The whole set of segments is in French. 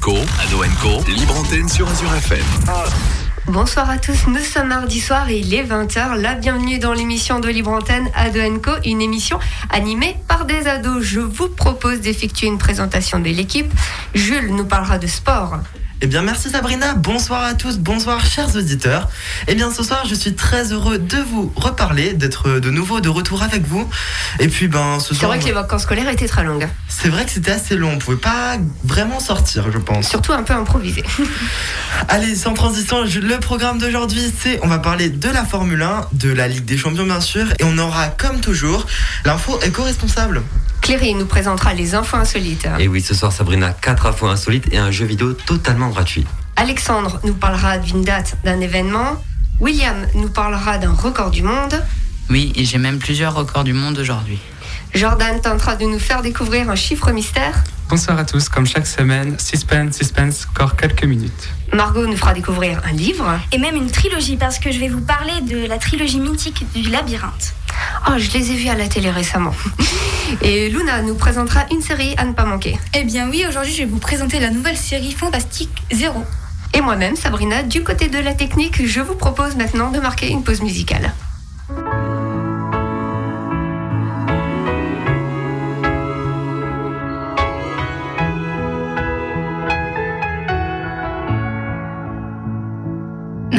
Co, Ado Co, libre antenne sur Azure FM. Bonsoir à tous, nous sommes mardi soir et il est 20h. La bienvenue dans l'émission de Libre Antenne Ado Co, une émission animée par des ados. Je vous propose d'effectuer une présentation de l'équipe. Jules nous parlera de sport. Eh bien, merci Sabrina. Bonsoir à tous. Bonsoir, chers auditeurs. Eh bien, ce soir, je suis très heureux de vous reparler, d'être de nouveau de retour avec vous. Et puis, ben, ce soir. C'est vrai que les vacances scolaires étaient très longues. C'est vrai que c'était assez long. On pouvait pas vraiment sortir, je pense. Surtout un peu improvisé. Allez, sans transition, le programme d'aujourd'hui, c'est on va parler de la Formule 1, de la Ligue des Champions, bien sûr. Et on aura, comme toujours, l'info éco-responsable. Cléry nous présentera les infos insolites. Et oui, ce soir, Sabrina, 4 infos insolites et un jeu vidéo totalement gratuit. Alexandre nous parlera d'une date d'un événement. William nous parlera d'un record du monde. Oui, et j'ai même plusieurs records du monde aujourd'hui. Jordan tentera de nous faire découvrir un chiffre mystère. Bonsoir à tous, comme chaque semaine, suspense, suspense, encore quelques minutes. Margot nous fera découvrir un livre. Et même une trilogie, parce que je vais vous parler de la trilogie mythique du labyrinthe. Oh, je les ai vus à la télé récemment. Et Luna nous présentera une série à ne pas manquer. Eh bien oui, aujourd'hui je vais vous présenter la nouvelle série Fantastique Zéro. Et moi-même, Sabrina, du côté de la technique, je vous propose maintenant de marquer une pause musicale.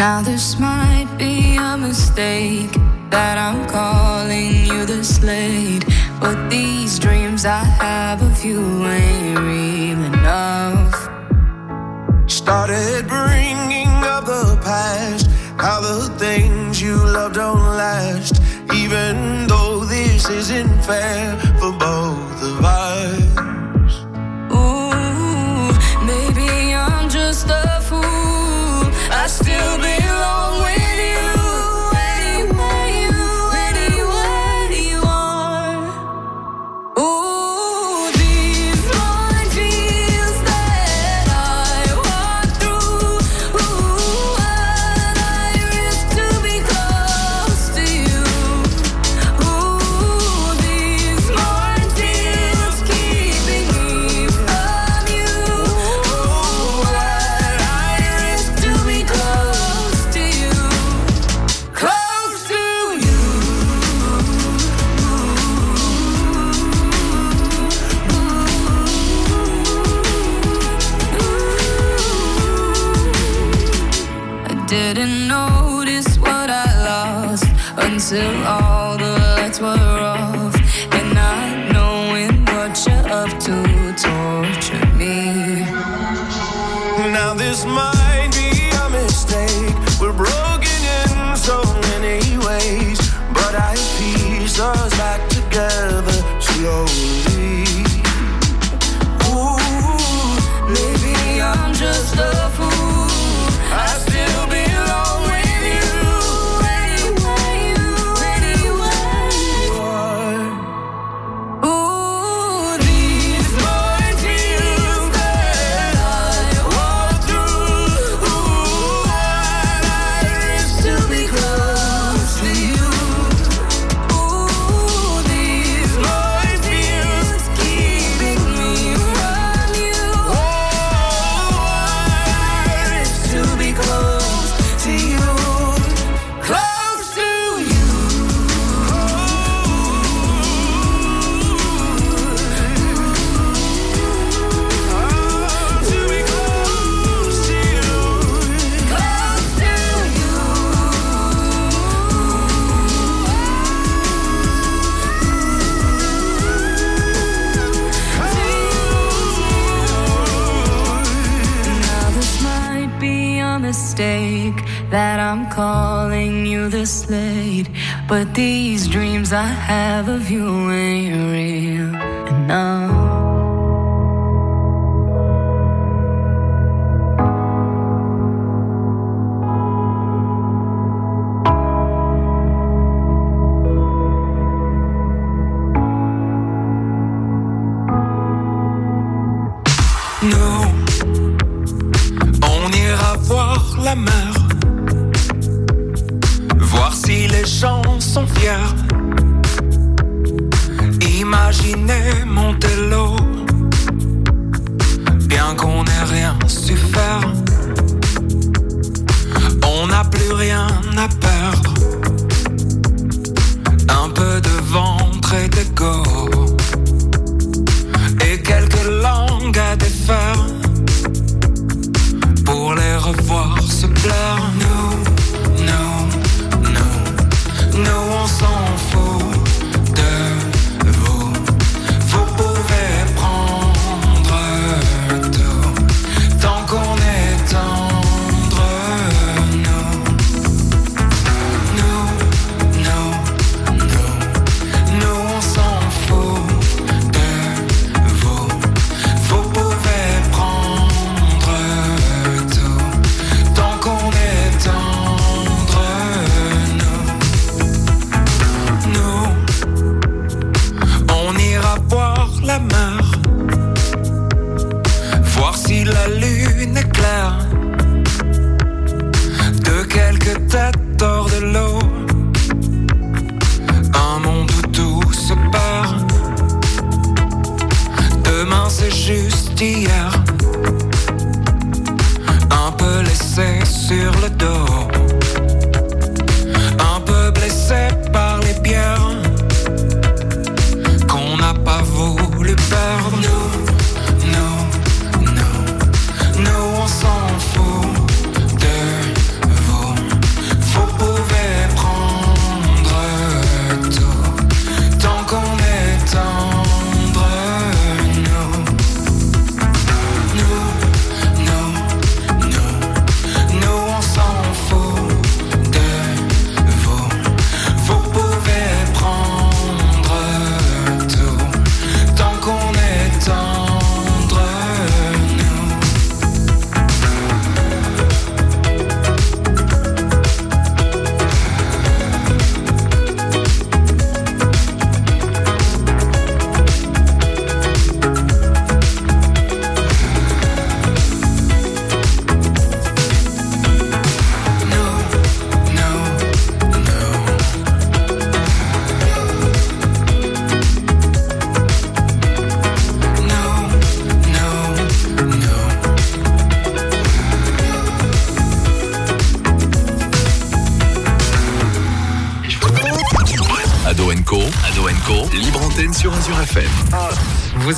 Now this might be a mistake that I'm calling you the slate, but these dreams I have of you ain't real enough. Started bringing up the past, how the things you love don't last, even though this isn't fair for both of us. Ooh, maybe I'm just a still belong but these dreams I have of you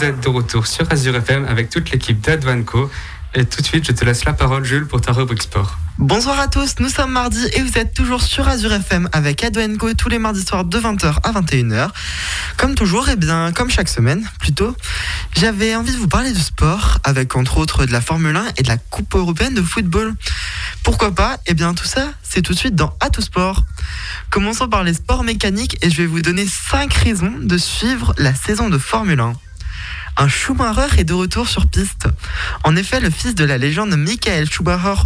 De retour sur Azure FM avec toute l'équipe d'Advanco. Et tout de suite, je te laisse la parole, Jules, pour ta rubrique sport. Bonsoir à tous, nous sommes mardi et vous êtes toujours sur Azure FM avec Ado Co tous les mardis soirs de 20h à 21h. Comme toujours, et bien comme chaque semaine plutôt, j'avais envie de vous parler de sport avec entre autres de la Formule 1 et de la Coupe européenne de football. Pourquoi pas? Et bien tout ça, c'est tout de suite dans À sport. Commençons par les sports mécaniques et je vais vous donner 5 raisons de suivre la saison de Formule 1. Un Schumacher est de retour sur piste. En effet, le fils de la légende Michael Schumacher,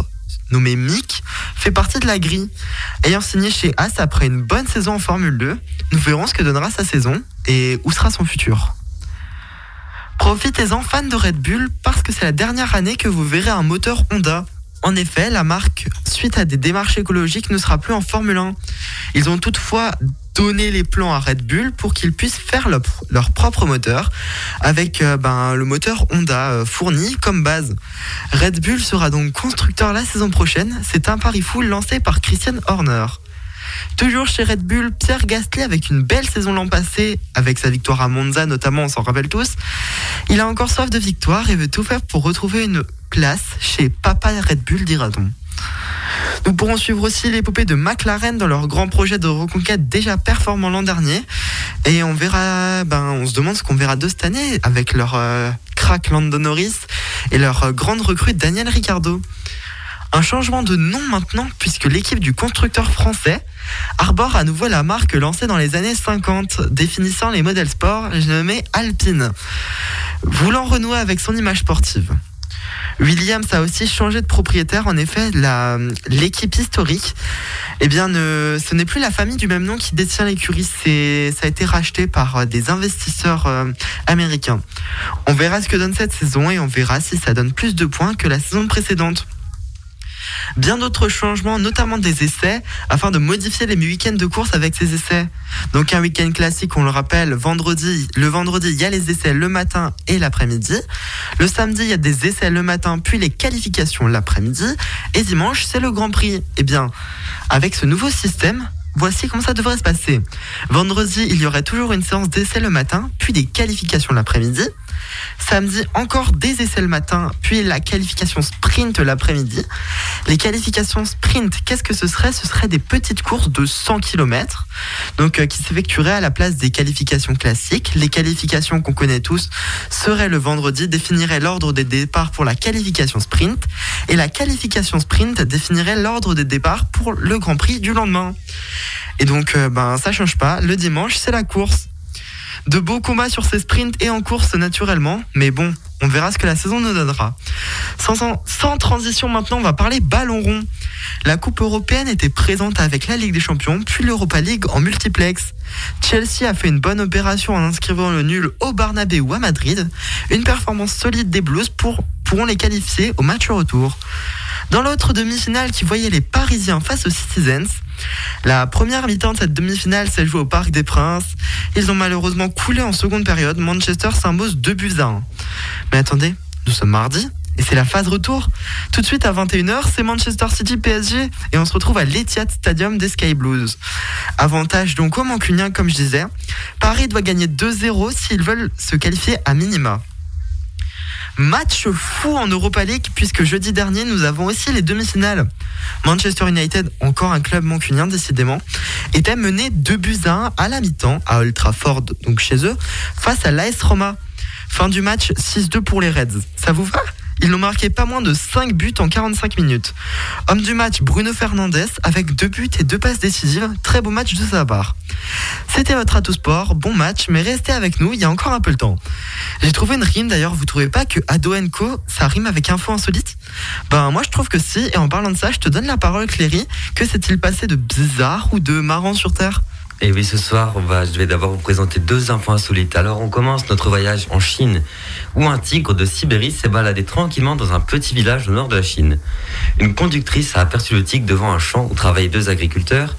nommé Mick, fait partie de la grille. Ayant signé chez As après une bonne saison en Formule 2, nous verrons ce que donnera sa saison et où sera son futur. Profitez-en fans de Red Bull parce que c'est la dernière année que vous verrez un moteur Honda. En effet, la marque, suite à des démarches écologiques, ne sera plus en Formule 1. Ils ont toutefois donné les plans à Red Bull pour qu'ils puissent faire leur, leur propre moteur avec euh, ben, le moteur Honda euh, fourni comme base. Red Bull sera donc constructeur la saison prochaine. C'est un pari fou lancé par Christian Horner. Toujours chez Red Bull, Pierre Gasly avec une belle saison l'an passé, avec sa victoire à Monza notamment, on s'en rappelle tous. Il a encore soif de victoire et veut tout faire pour retrouver une place chez Papa Red Bull, dira-t-on. Nous pourrons suivre aussi l'épopée de McLaren dans leur grand projet de reconquête déjà performant l'an dernier. Et on verra, ben, on se demande ce qu'on verra de cette année avec leur euh, crack Landon Norris et leur euh, grande recrue Daniel Ricciardo. Un changement de nom maintenant, puisque l'équipe du constructeur français arbore à nouveau la marque lancée dans les années 50, définissant les modèles sport, j'ai nommé Alpine, voulant renouer avec son image sportive. Williams a aussi changé de propriétaire. En effet, l'équipe historique, eh bien, ce n'est plus la famille du même nom qui détient l'écurie. Ça a été racheté par euh, des investisseurs euh, américains. On verra ce que donne cette saison et on verra si ça donne plus de points que la saison précédente. Bien d'autres changements, notamment des essais, afin de modifier les week-ends de course avec ces essais. Donc un week-end classique, on le rappelle, vendredi, le vendredi, il y a les essais le matin et l'après-midi. Le samedi, il y a des essais le matin, puis les qualifications l'après-midi. Et dimanche, c'est le Grand Prix. Eh bien, avec ce nouveau système, Voici comment ça devrait se passer. Vendredi, il y aurait toujours une séance d'essai le matin, puis des qualifications l'après-midi. Samedi, encore des essais le matin, puis la qualification sprint l'après-midi. Les qualifications sprint, qu'est-ce que ce serait? Ce serait des petites courses de 100 km, donc euh, qui s'effectueraient à la place des qualifications classiques. Les qualifications qu'on connaît tous seraient le vendredi, définirait l'ordre des départs pour la qualification sprint, et la qualification sprint définirait l'ordre des départs pour le Grand Prix du lendemain. Et donc, euh, ben, ça change pas. Le dimanche, c'est la course. De beaux combats sur ces sprints et en course naturellement, mais bon, on verra ce que la saison nous donnera. Sans, sans transition maintenant, on va parler ballon rond. La Coupe européenne était présente avec la Ligue des Champions, puis l'Europa League en multiplex. Chelsea a fait une bonne opération en inscrivant le nul au Barnabé ou à Madrid. Une performance solide des Blues pour, pourront les qualifier au match retour. Dans l'autre demi-finale qui voyait les Parisiens face aux Citizens, la première mi-temps de cette demi-finale s'est jouée au Parc des Princes. Ils ont malheureusement coulé en seconde période. Manchester s'impose 2 buts à 1. Mais attendez, nous sommes mardi et c'est la phase retour. Tout de suite à 21h, c'est Manchester City PSG et on se retrouve à l'Etihad Stadium des Sky Blues. Avantage donc au mancunien comme je disais. Paris doit gagner 2-0 s'ils veulent se qualifier à minima. Match fou en Europa League puisque jeudi dernier nous avons aussi les demi-finales. Manchester United, encore un club mancunien décidément, était mené 2 buts à 1 à la mi-temps à Old Trafford, donc chez eux, face à l'AS Roma. Fin du match 6-2 pour les Reds. Ça vous va? Ils n'ont marqué pas moins de 5 buts en 45 minutes. Homme du match, Bruno Fernandez, avec 2 buts et 2 passes décisives. Très beau match de sa part. C'était votre Atout Sport, bon match, mais restez avec nous, il y a encore un peu le temps. J'ai trouvé une rime d'ailleurs, vous trouvez pas que Ado Co, ça rime avec info insolite? Ben moi je trouve que si, et en parlant de ça, je te donne la parole Cléry, que s'est-il passé de bizarre ou de marrant sur Terre? Et oui, ce soir, on va, je vais d'abord vous présenter deux infos insolites. Alors, on commence notre voyage en Chine, où un tigre de Sibérie s'est baladé tranquillement dans un petit village au nord de la Chine. Une conductrice a aperçu le tigre devant un champ où travaillaient deux agriculteurs.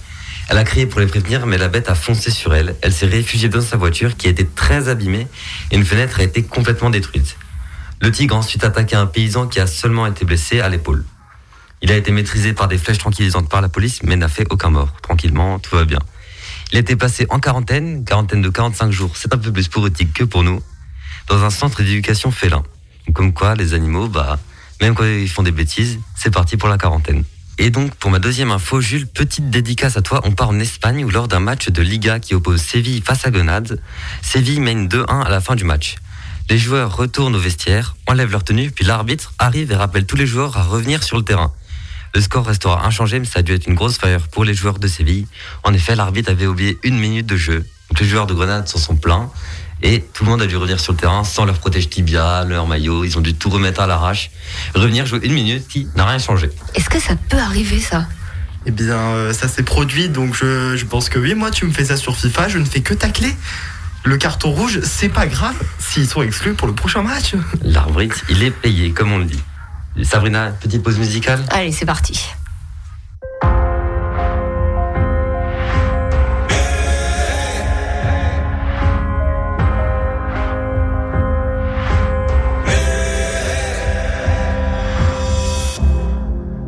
Elle a crié pour les prévenir, mais la bête a foncé sur elle. Elle s'est réfugiée dans sa voiture, qui était très abîmée, et une fenêtre a été complètement détruite. Le tigre a ensuite attaqué un paysan qui a seulement été blessé à l'épaule. Il a été maîtrisé par des flèches tranquillisantes par la police, mais n'a fait aucun mort. Tranquillement, tout va bien. Il été placé en quarantaine, quarantaine de 45 jours. C'est un peu plus pour tigre que pour nous, dans un centre d'éducation félin. Comme quoi, les animaux, bah, même quand ils font des bêtises, c'est parti pour la quarantaine. Et donc, pour ma deuxième info, Jules, petite dédicace à toi. On part en Espagne où lors d'un match de Liga qui oppose Séville face à Grenade, Séville mène 2-1 à la fin du match. Les joueurs retournent au vestiaire, enlèvent leur tenue, puis l'arbitre arrive et rappelle tous les joueurs à revenir sur le terrain. Le score restera inchangé, mais ça a dû être une grosse frayeur pour les joueurs de Séville. En effet, l'arbitre avait oublié une minute de jeu. Donc les joueurs de Grenade s'en sont plaints. Et tout le monde a dû revenir sur le terrain sans leur protège tibia, leur maillot. Ils ont dû tout remettre à l'arrache. Revenir jouer une minute qui n'a rien changé. Est-ce que ça peut arriver ça? Eh bien, euh, ça s'est produit, donc je, je pense que oui. Moi, tu me fais ça sur FIFA, je ne fais que tacler. Le carton rouge, c'est pas grave s'ils sont exclus pour le prochain match. L'arbitre, il est payé, comme on le dit. Sabrina, petite pause musicale Allez, c'est parti.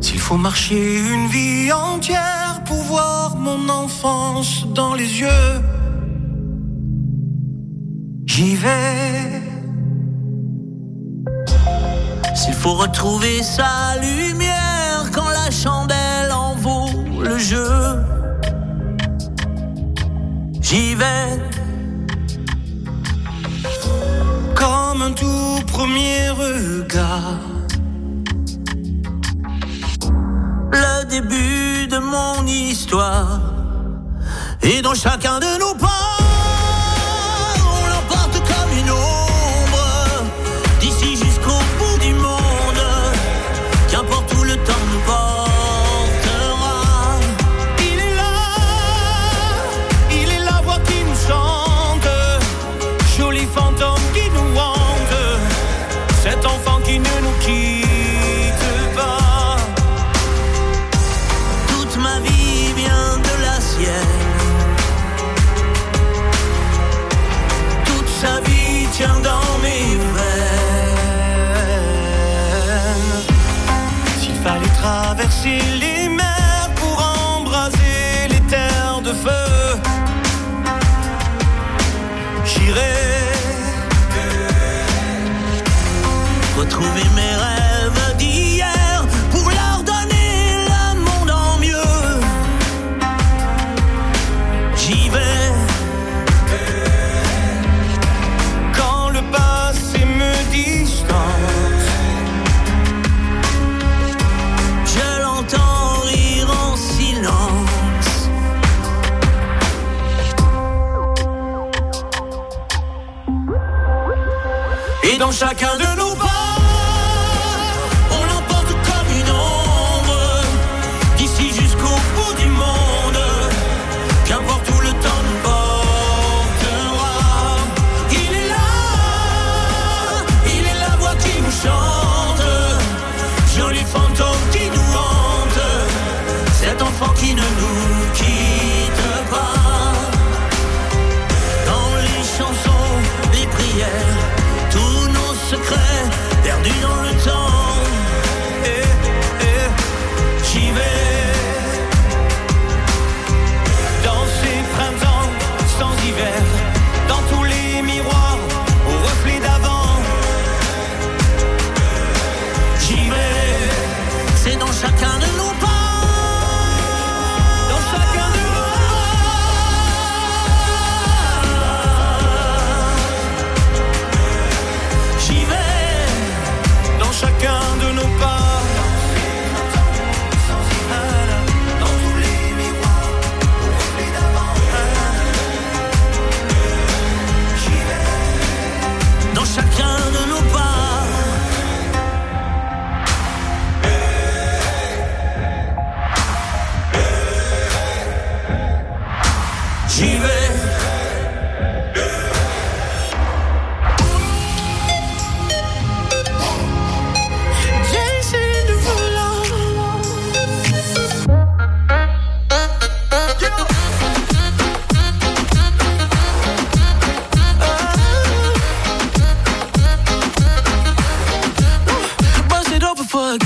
S'il faut marcher une vie entière pour voir mon enfance dans les yeux, j'y vais. S'il faut retrouver sa lumière quand la chandelle en vaut le jeu, j'y vais. Comme un tout premier regard. Le début de mon histoire. Et dans chacun de nos pas, silly chacun de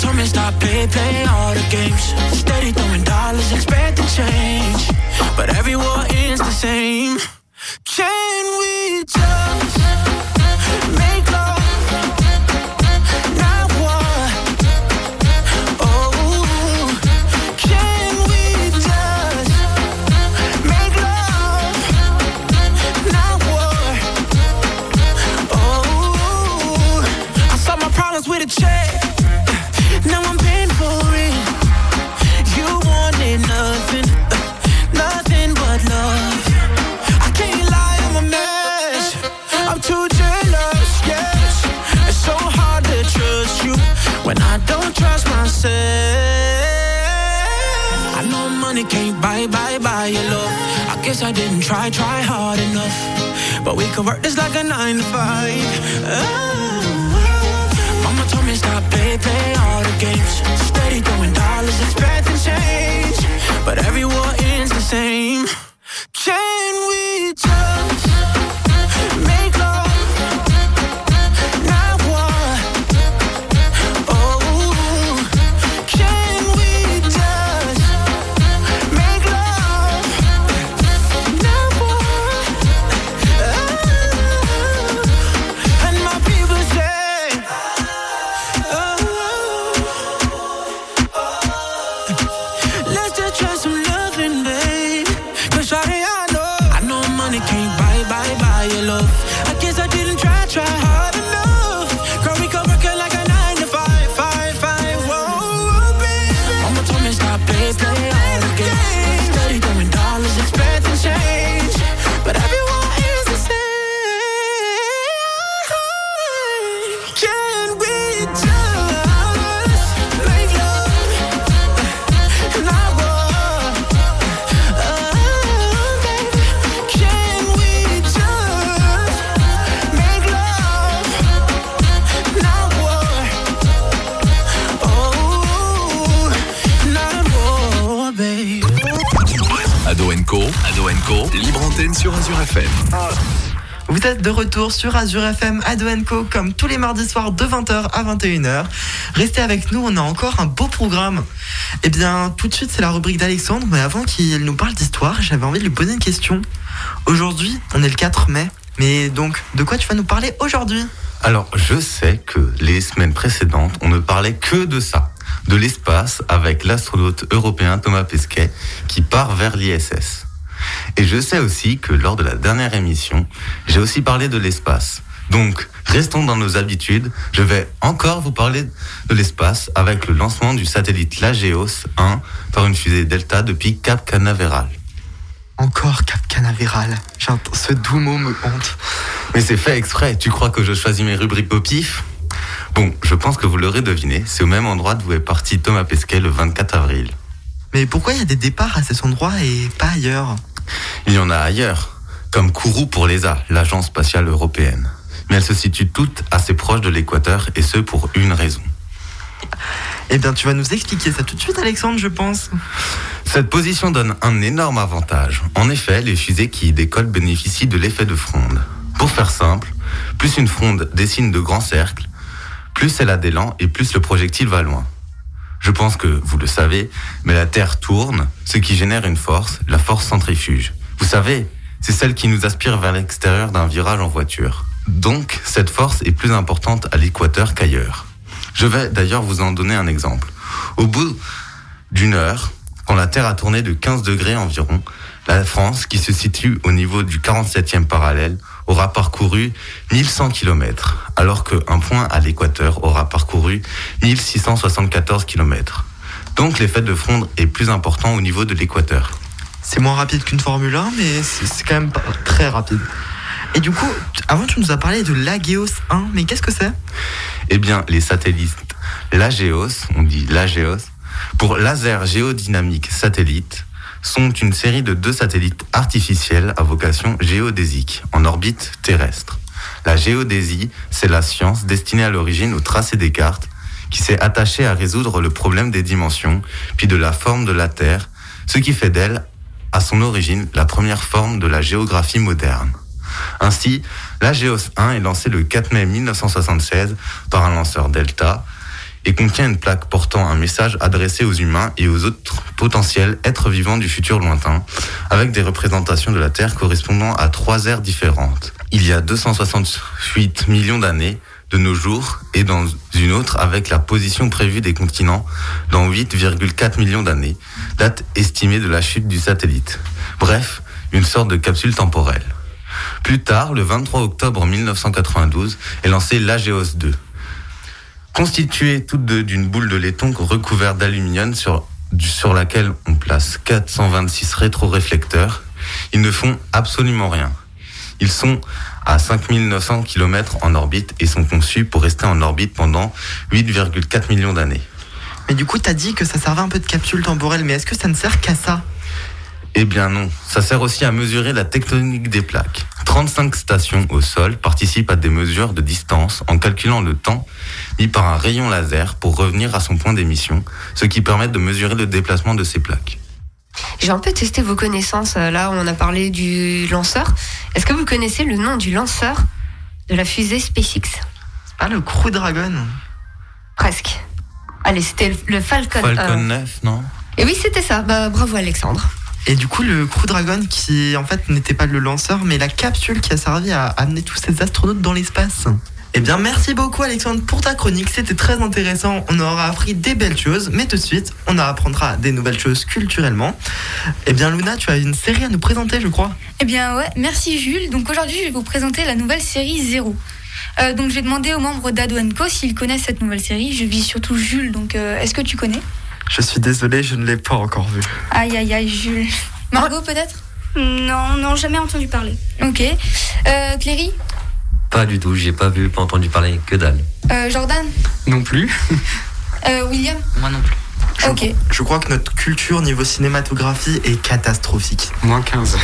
Told me stop, play, play all the games. Steady throwing dollars, expecting change. But every war ends the same. Guess I didn't try, try hard enough. But we could work this like a nine to five. Oh. Mama told me stop, play, play all the games. Steady throwing dollars, expecting change. But every war ends the same. Sur Azure FM à Co comme tous les mardis soirs de 20h à 21h. Restez avec nous, on a encore un beau programme. Eh bien, tout de suite, c'est la rubrique d'Alexandre, mais avant qu'il nous parle d'histoire, j'avais envie de lui poser une question. Aujourd'hui, on est le 4 mai, mais donc, de quoi tu vas nous parler aujourd'hui? Alors, je sais que les semaines précédentes, on ne parlait que de ça, de l'espace avec l'astronaute européen Thomas Pesquet qui part vers l'ISS. Et je sais aussi que lors de la dernière émission, j'ai aussi parlé de l'espace. Donc, restons dans nos habitudes. Je vais encore vous parler de l'espace avec le lancement du satellite Lageos 1 par une fusée Delta depuis Cap Canaveral. Encore Cap Canaveral. Ce doux mot me hante. Mais c'est fait exprès. Tu crois que je choisis mes rubriques au pif? Bon, je pense que vous l'aurez deviné. C'est au même endroit d'où est parti Thomas Pesquet le 24 avril. Mais pourquoi il y a des départs à cet endroit et pas ailleurs? Il y en a ailleurs, comme Kourou pour l'ESA, l'agence spatiale européenne. Mais elles se situent toutes assez proches de l'équateur et ce pour une raison. Eh bien, tu vas nous expliquer ça tout de suite, Alexandre, je pense. Cette position donne un énorme avantage. En effet, les fusées qui y décollent bénéficient de l'effet de fronde. Pour faire simple, plus une fronde dessine de grands cercles, plus elle a d'élan et plus le projectile va loin. Je pense que vous le savez, mais la Terre tourne, ce qui génère une force, la force centrifuge. Vous savez, c'est celle qui nous aspire vers l'extérieur d'un virage en voiture. Donc, cette force est plus importante à l'équateur qu'ailleurs. Je vais d'ailleurs vous en donner un exemple. Au bout d'une heure, quand la Terre a tourné de 15 degrés environ, la France, qui se situe au niveau du 47e parallèle, aura parcouru 1100 km, alors qu'un point à l'équateur aura parcouru 1674 km. Donc l'effet de fronde est plus important au niveau de l'équateur. C'est moins rapide qu'une Formule 1, mais c'est quand même pas très rapide. Et du coup, avant tu nous as parlé de l'Ageos 1, mais qu'est-ce que c'est? Eh bien, les satellites LAGEOS, on dit LAGEOS, pour laser géodynamique satellite, sont une série de deux satellites artificiels à vocation géodésique en orbite terrestre. La géodésie, c'est la science destinée à l'origine au tracé des cartes, qui s'est attachée à résoudre le problème des dimensions, puis de la forme de la Terre, ce qui fait d'elle, à son origine, la première forme de la géographie moderne. Ainsi, la Géos 1 est lancée le 4 mai 1976 par un lanceur Delta et contient une plaque portant un message adressé aux humains et aux autres potentiels êtres vivants du futur lointain, avec des représentations de la Terre correspondant à trois ères différentes. Il y a 268 millions d'années de nos jours et dans une autre avec la position prévue des continents dans 8,4 millions d'années, date estimée de la chute du satellite. Bref, une sorte de capsule temporelle. Plus tard, le 23 octobre 1992, est lancée l'AGEOS 2. Constituée toute deux d'une boule de laiton recouverte d'aluminium sur, laquelle on place 426 rétroréflecteurs, ils ne font absolument rien. Ils sont à 5900 km en orbite et sont conçus pour rester en orbite pendant 8,4 millions d'années. Mais du coup, t'as dit que ça servait un peu de capsule temporelle, mais est-ce que ça ne sert qu'à ça? Eh bien non, ça sert aussi à mesurer la tectonique des plaques. 35 stations au sol participent à des mesures de distance en calculant le temps mis par un rayon laser pour revenir à son point d'émission, ce qui permet de mesurer le déplacement de ces plaques. J'ai un peu testé vos connaissances. euh, Là, on a parlé du lanceur. Est-ce que vous connaissez le nom du lanceur de la fusée SpaceX? C'est pas le Crew Dragon Presque. Allez, c'était le Falcon. Falcon 1. 9, non? Et oui, c'était ça. Bah, bravo, Alexandre. Et du coup, le Crew Dragon, qui en fait n'était pas le lanceur, mais la capsule qui a servi à amener tous ces astronautes dans l'espace. Eh bien, merci beaucoup Alexandre pour ta chronique, c'était très intéressant. On aura appris des belles choses, mais tout de suite, on apprendra des nouvelles choses culturellement. Eh bien, Luna, tu as une série à nous présenter, je crois. Eh bien ouais, merci Jules. Donc aujourd'hui, je vais vous présenter la nouvelle série Zéro. Euh, donc je vais demander aux membres d'Ado s'ils connaissent cette nouvelle série. Je vis surtout Jules, donc euh, est-ce que tu connais? Je suis désolé, je ne l'ai pas encore vu. Aïe aïe aïe Jules. Margot peut-être? Non, non, jamais entendu parler. Ok. Euh, Cléry? Pas du tout, j'ai pas vu, pas entendu parler, que dalle. Euh, Jordan? Non plus. Euh, William? Moi non plus. Ok. Je crois que notre culture niveau cinématographie est catastrophique. Moins 15.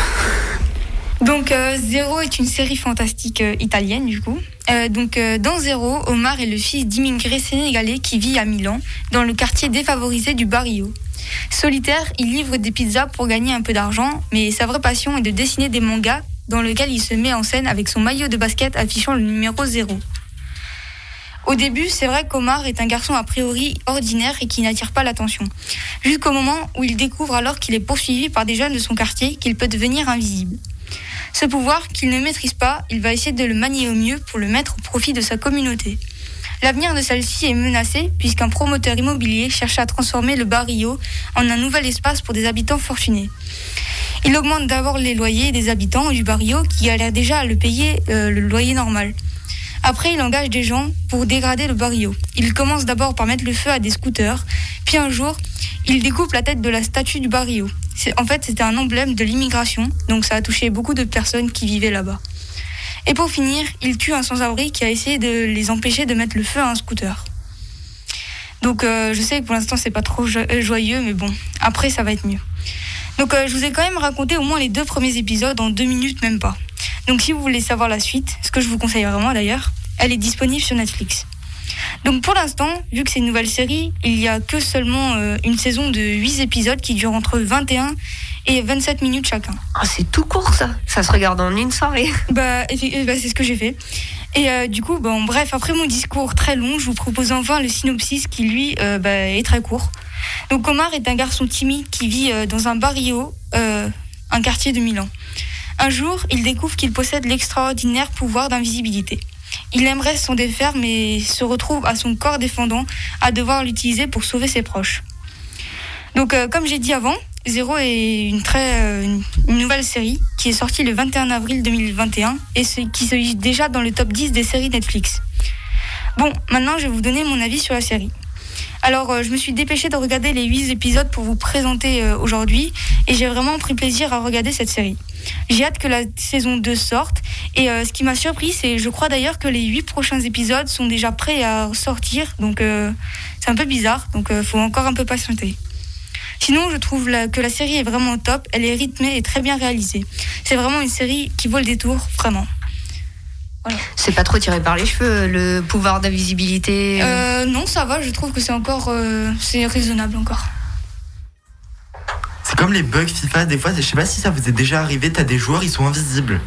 Donc euh, Zéro est une série fantastique euh, italienne du coup. Euh, donc euh, dans Zéro, Omar est le fils d'immigrés sénégalais qui vit à Milan, dans le quartier défavorisé du Barrio. Solitaire, il livre des pizzas pour gagner un peu d'argent, mais sa vraie passion est de dessiner des mangas dans lequel il se met en scène avec son maillot de basket affichant le numéro 0. Au début, c'est vrai qu'Omar est un garçon a priori ordinaire et qui n'attire pas l'attention. Jusqu'au moment où il découvre alors qu'il est poursuivi par des jeunes de son quartier qu'il peut devenir invisible. Ce pouvoir qu'il ne maîtrise pas, il va essayer de le manier au mieux pour le mettre au profit de sa communauté. L'avenir de celle-ci est menacé puisqu'un promoteur immobilier cherche à transformer le barrio en un nouvel espace pour des habitants fortunés. Il augmente d'abord les loyers des habitants du barrio qui l'air déjà à le payer euh, le loyer normal. Après, il engage des gens pour dégrader le barrio. Il commence d'abord par mettre le feu à des scooters, puis un jour, il découpe la tête de la statue du barrio. En fait, c'était un emblème de l'immigration, donc ça a touché beaucoup de personnes qui vivaient là-bas. Et pour finir, il tue un sans-abri qui a essayé de les empêcher de mettre le feu à un scooter. Donc euh, je sais que pour l'instant c'est pas trop euh, joyeux, mais bon, après ça va être mieux. Donc euh, je vous ai quand même raconté au moins les deux premiers épisodes en deux minutes même pas. Donc si vous voulez savoir la suite, ce que je vous conseille vraiment d'ailleurs, elle est disponible sur Netflix. Donc pour l'instant, vu que c'est une nouvelle série, il y a que seulement euh, une saison de 8 épisodes qui durent entre 21 et 27 minutes chacun. Ah, c'est tout court ça. Ça se regarde en une soirée. Bah, euh, bah, c'est ce que j'ai fait. Et euh, du coup, bon, bref, après mon discours très long, je vous propose enfin le synopsis qui, lui, euh, bah, est très court. Donc, Omar est un garçon timide qui vit dans un barrio, un quartier de Milan. Un jour, il découvre qu'il possède l'extraordinaire pouvoir d'invisibilité. Il aimerait s'en défaire, mais se retrouve à son corps défendant à devoir l'utiliser pour sauver ses proches. Donc, euh, comme j'ai dit avant, Zéro est une très euh, nouvelle série qui est sortie le 21 avril 2021 et qui se hisse déjà dans le top 10 des séries Netflix. Bon, maintenant je vais vous donner mon avis sur la série. Alors, euh, je me suis dépêchée de regarder les 8 épisodes pour vous présenter euh, aujourd'hui et j'ai vraiment pris plaisir à regarder cette série. J'ai hâte que la saison 2 sorte et euh, ce qui m'a surpris, c'est je crois d'ailleurs que les 8 prochains épisodes sont déjà prêts à sortir donc c'est un peu bizarre donc faut encore un peu patienter. Sinon, je trouve que la série est vraiment top. Elle est rythmée et très bien réalisée. C'est vraiment une série qui vaut le détour, vraiment. C'est pas trop tiré par les cheveux, le pouvoir d'invisibilité. Euh, non, ça va. Je trouve que c'est encore, euh, c'est raisonnable encore. C'est comme les bugs FIFA, des fois, je sais pas si ça vous est déjà arrivé, t'as des joueurs, ils sont invisibles.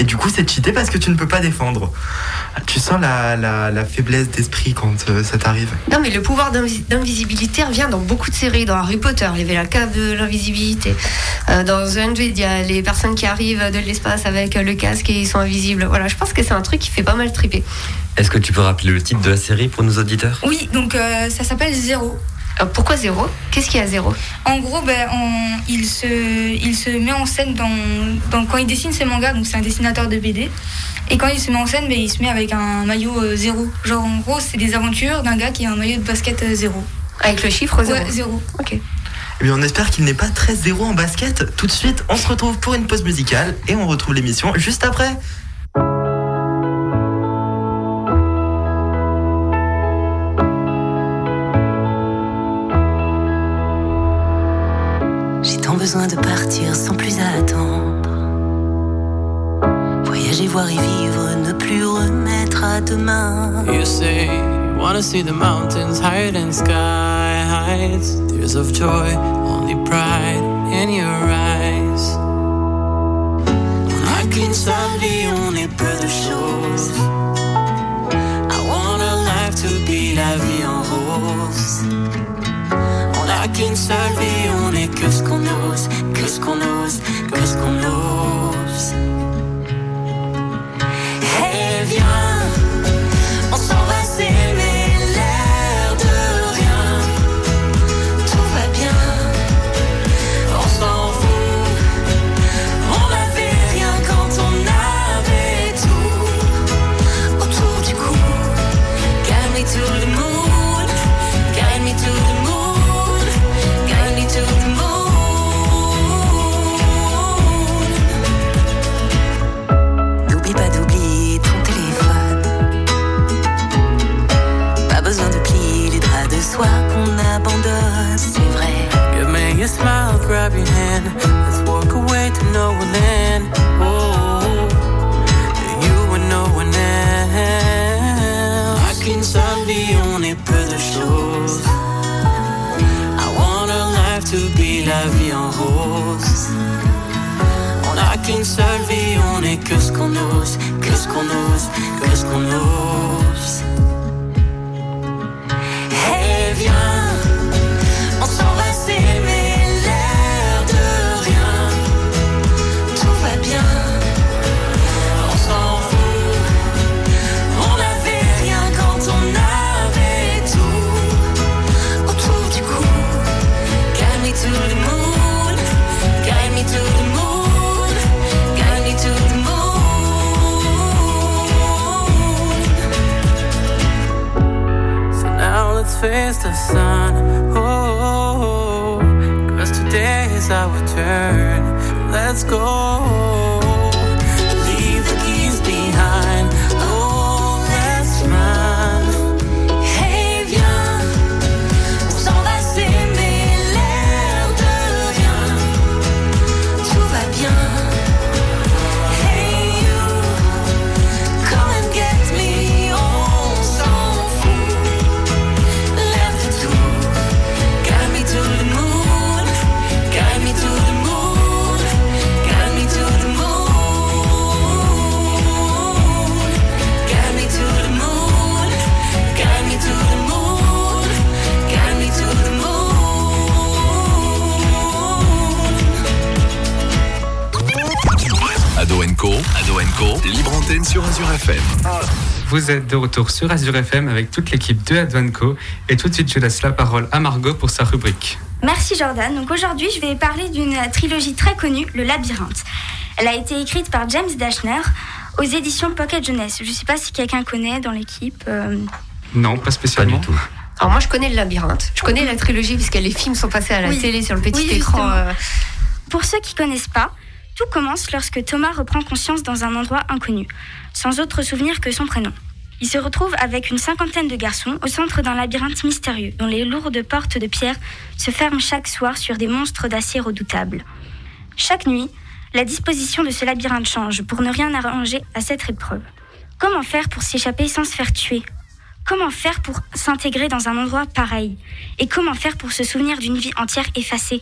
Et du coup, c'est cheaté parce que tu ne peux pas défendre. Tu sens la, la- la faiblesse d'esprit quand euh, ça t'arrive. Non, mais le pouvoir d'invis- d'invisibilité revient dans beaucoup de séries. Dans Harry Potter, il y avait la cave de l'invisibilité. Euh, dans The Hundred, il y a les personnes qui arrivent de l'espace avec euh, le casque et ils sont invisibles. Voilà, je pense que c'est un truc qui fait pas mal triper. Est-ce que tu peux rappeler le titre de la série pour nos auditeurs? Oui, donc euh, ça s'appelle Zéro. Euh, pourquoi zéro? Qu'est-ce qu'il y a zéro? En gros, ben, on- il, se, il se met en scène dans, dans- quand il dessine ses mangas, donc c'est un dessinateur de BD. Et quand il se met en scène, ben, il se met avec un maillot euh, zéro. Genre, en gros, c'est des aventures d'un gars qui a un maillot de basket euh, zéro. Avec le chiffre zéro Ouais, zéro. Ok. Eh bien, on espère qu'il n'est pas très zéro en basket. Tout de suite, on se retrouve pour une pause musicale et on retrouve l'émission juste après. Partir sans plus attendre. Voyager, voir et vivre, ne plus remettre à demain. You say you wanna see the mountains higher than sky heights. Tears of joy, only pride in your eyes. On n'a qu'une seule vie, on est peu de choses. I want a life to be la vie en rose. N'a qu'une seule vie, on est que ce qu'on ose, que ce qu'on ose, que ce qu'on ose. Vous êtes de retour sur Azure FM avec toute l'équipe de Advanco. Et tout de suite, je laisse la parole à Margot pour sa rubrique. Merci Jordan. Donc aujourd'hui, je vais parler d'une trilogie très connue, Le Labyrinthe. Elle a été écrite par James Dashner aux éditions Pocket Jeunesse. Je ne sais pas si quelqu'un connaît dans l'équipe. euh, Non, pas spécialement. Pas du tout. Alors moi je connais le labyrinthe. Je connais la trilogie puisque les films sont passés à la Oui. télé sur le petit Oui, écran. euh, Pour ceux qui connaissent pas, tout commence lorsque Thomas reprend conscience dans un endroit inconnu, sans autre souvenir que son prénom. Il se retrouve avec une cinquantaine de garçons au centre d'un labyrinthe mystérieux dont les lourdes portes de pierre se ferment chaque soir sur des monstres d'acier redoutables. Chaque nuit, la disposition de ce labyrinthe change pour ne rien arranger à cette épreuve. Comment faire pour s'échapper sans se faire tuer? Comment faire pour s'intégrer dans un endroit pareil? Et comment faire pour se souvenir d'une vie entière effacée?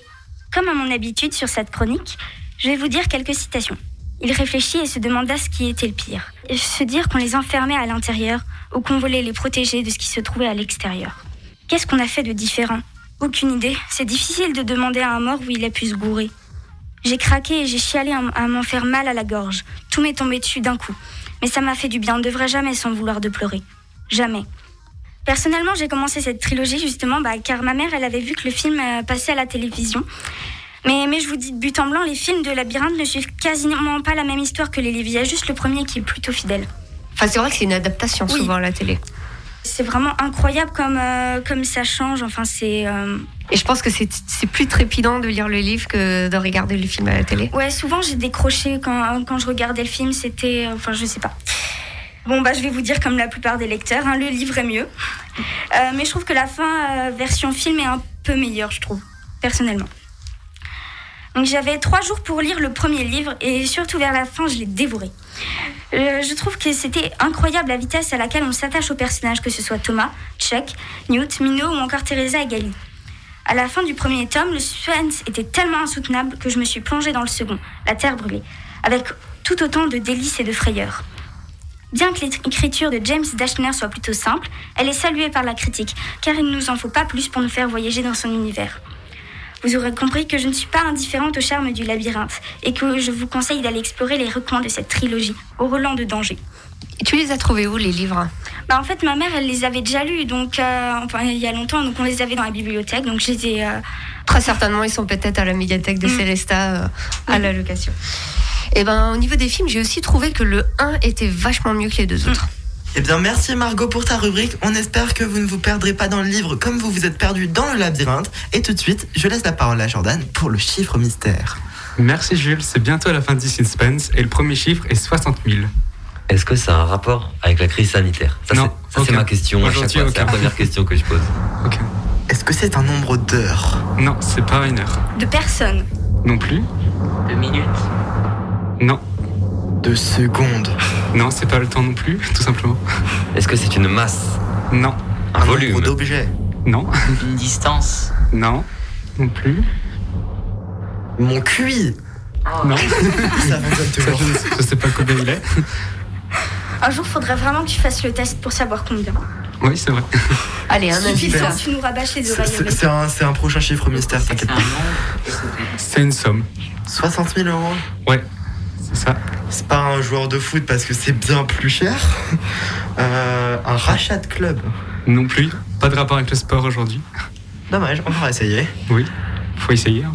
Comme à mon habitude sur cette chronique, je vais vous dire quelques citations. Il réfléchit et se demanda ce qui était le pire. Se dire qu'on les enfermait à l'intérieur ou qu'on voulait les protéger de ce qui se trouvait à l'extérieur. Qu'est-ce qu'on a fait de différent? Aucune idée. C'est difficile de demander à un mort où il a pu se gourer. J'ai craqué et j'ai chialé à m'en faire mal à la gorge. Tout m'est tombé dessus d'un coup. Mais ça m'a fait du bien. On ne devrait jamais s'en vouloir de pleurer. Jamais. Personnellement, j'ai commencé cette trilogie justement bah, car ma mère, elle avait vu que le film euh, passait à la télévision. Mais, mais je vous dis de but en blanc, les films de Labyrinthe ne suivent quasiment pas la même histoire que les livres. Il y a juste le premier qui est plutôt fidèle. Enfin, c'est vrai que c'est une adaptation Oui. souvent à la télé. C'est vraiment incroyable comme, euh, comme ça change. Enfin, c'est. euh, Et je pense que c'est c'est plus trépidant de lire le livre que de regarder le film à la télé. Ouais, souvent j'ai décroché quand, quand je regardais le film, c'était. euh, Enfin, je sais pas. Bon, bah, je vais vous dire comme la plupart des lecteurs, hein, le livre est mieux. Euh, mais je trouve que la fin, euh, version film, est un peu meilleure, je trouve, personnellement. J'avais trois jours pour lire le premier livre et surtout vers la fin, je l'ai dévoré. Euh, je trouve que c'était incroyable la vitesse à laquelle on s'attache aux personnages, que ce soit Thomas, Chuck, Newt, Minot ou encore Teresa et Gali. À la fin du premier tome, le suspense était tellement insoutenable que je me suis plongée dans le second, La Terre brûlée, avec tout autant de délices et de frayeur. Bien que l'écriture de James Dashner soit plutôt simple, elle est saluée par la critique, car il ne nous en faut pas plus pour nous faire voyager dans son univers. Vous aurez compris que je ne suis pas indifférente au charme du labyrinthe et que je vous conseille d'aller explorer les recoins de cette trilogie, au relent de danger. Et tu les as trouvés où les livres Bah en fait, ma mère, elle les avait déjà lus, donc euh, enfin il y a longtemps, donc on les avait dans la bibliothèque, donc je les ai. euh, Très certainement, ils sont peut-être à la médiathèque de Mm. Célesta euh, à la location. Et ben, au niveau des films, j'ai aussi trouvé que le 1 était vachement mieux que les deux autres. Eh bien, merci Margot pour ta rubrique. On espère que vous ne vous perdrez pas dans le livre comme vous vous êtes perdu dans le labyrinthe. Et tout de suite, je laisse la parole à Jordan pour le chiffre mystère. Merci Jules, c'est bientôt la fin du suspense et le premier chiffre est 60 000. Est-ce que ça a un rapport avec la crise sanitaire? Ça, Non, c'est- ça, c'est aucun. ma question à chaque fois. C'est la première question que je pose. Est-ce que c'est un nombre d'heures? Non, c'est pas une heure. de personnes. Non plus Deux minutes. Non. De secondes Non, c'est pas le temps non plus, tout simplement. Est-ce que c'est une masse Non. Un volume. nombre d'objets. Non. Une distance. Non. Non plus. Mon QI. Non. Ça fonctionne Ça, je, ne- je sais pas combien il est. Un jour, faudrait vraiment que tu fasses le test pour savoir combien. Oui, c'est vrai. Allez, un là. tu nous rabâches les C'est- oreilles. C'est un, c'est un prochain chiffre mystère, C'est t'inquiète un pas. C'est une somme. 60 000 euros. Ouais. C'est ça. C'est pas un joueur de foot parce que c'est bien plus cher. Euh, un rachat de club. Non plus. Pas de rapport avec le sport aujourd'hui. Dommage, on va essayer. Oui. Faut essayer. hein.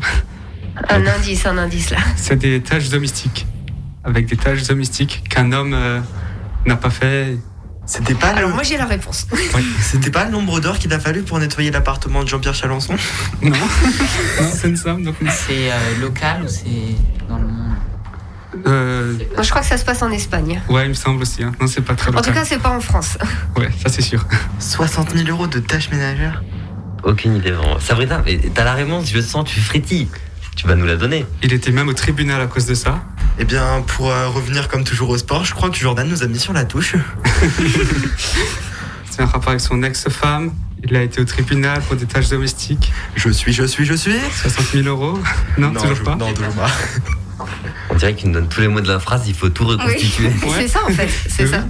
Un indice, un indice là. C'est des tâches domestiques. Avec des tâches domestiques qu'un homme euh, n'a pas fait. C'était pas, Alors le... moi j'ai la réponse. C'était pas le nombre d'heures qu'il a fallu pour nettoyer l'appartement de Jean-Pierre Chalençon? Non. non, c'est une somme. Donc... C'est euh, local ou c'est dans le monde? Euh, Non, je crois que ça se passe en Espagne. ouais, il me semble aussi. hein. Non, c'est pas très En tout cas, c'est pas en France. Ouais, ça c'est sûr. 60 000 euros de tâches ménagères Aucune idée vraiment. Sabrina, mais t'as la réponse, je sens, tu frétilles. Tu vas nous la donner. Il était même au tribunal à cause de ça. Eh bien, pour euh, revenir comme toujours au sport, je crois que Jordan nous a mis sur la touche. C'est un rapport avec son ex-femme. Il a été au tribunal pour des tâches domestiques. Je suis, je suis, je suis. 60 000 euros. Non, toujours je- pas. Non, toujours pas. On dirait qu'il nous donne tous les mots de la phrase, il faut tout reconstituer. C'est ça en fait, c'est ça.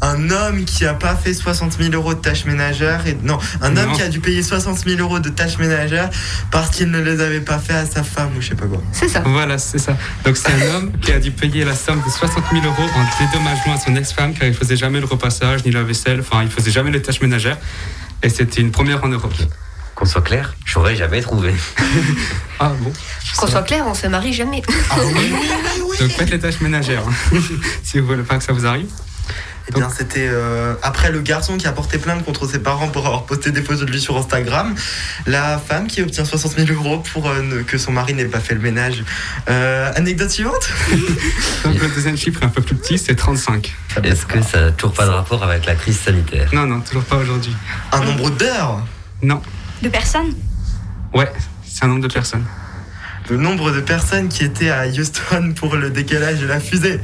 Un homme qui a pas fait 60 000 euros de tâches ménagères et non, un homme Non. qui a dû payer 60 000 euros de tâches ménagères parce qu'il ne les avait pas fait à sa femme ou je sais pas quoi. C'est ça. Voilà, c'est ça. Donc c'est un homme qui a dû payer la somme de 60 000 euros en dédommagement à son ex-femme car il faisait jamais le repassage ni la vaisselle, enfin il faisait jamais les tâches ménagères. Et c'était une première en Europe. Qu'on soit clair, j'aurais jamais trouvé. Ah bon Qu'on soit clair, on se marie jamais. Ah oui, oui, oui, oui. Donc faites les tâches ménagères hein. si vous voulez pas que ça vous arrive. Eh bien, c'était euh, après le garçon qui a porté plainte contre ses parents pour avoir posté des photos de lui sur Instagram, la femme qui obtient 60 000 euros pour euh, ne- que son mari n'ait pas fait le ménage. Euh, anecdote suivante? Donc le deuxième chiffre est un peu plus petit, c'est 35. Est-ce que ça n'a toujours pas de rapport avec la crise sanitaire? Non, non, toujours pas aujourd'hui. Un nombre d'heures? Non. De personnes Ouais, c'est un nombre de personnes. Le nombre de personnes qui étaient à Houston pour le décalage de la fusée.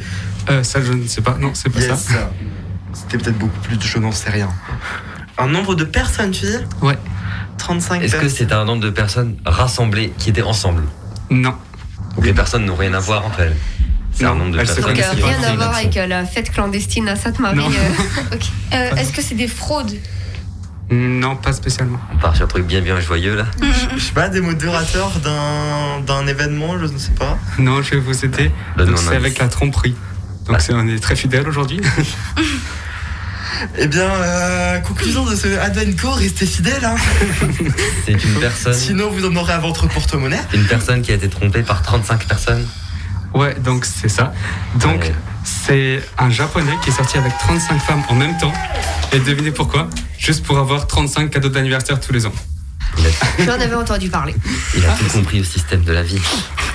Euh, ça, je ne sais pas. Non, c'est pas Yes. ça. C'était peut-être beaucoup plus, je n'en sais rien. Un nombre de personnes, tu dis? Ouais. 35 Est-ce que c'est un nombre de personnes rassemblées qui étaient ensemble? Non. Donc les personnes n'ont rien à voir entre elles C'est un nombre de personnes Donc euh, rien à voir avec euh, la fête clandestine à Sainte-Marie. Non. euh, ok. Euh, Est-ce que c'est des fraudes? Non, pas spécialement. On part sur un truc bien bien joyeux là. Je sais pas, des modérateurs d'un d'un événement, je ne sais pas. Non, je vais vous aider. Un c'est avec la tromperie. Donc Ah. c'est- on est très fidèles aujourd'hui. Eh bien, euh, conclusion de ce Advenco, restez fidèles. Hein. C'est une personne, Sinon, vous en aurez à votre porte-monnaie. une personne qui a été trompée par 35 personnes. Ouais, donc c'est ça. Donc Ouais. C'est un japonais qui est sorti avec 35 femmes en même temps. Et devinez pourquoi? Juste pour avoir 35 cadeaux d'anniversaire tous les ans. Il a, J'en avais entendu parler. il a tout compris au système de la vie.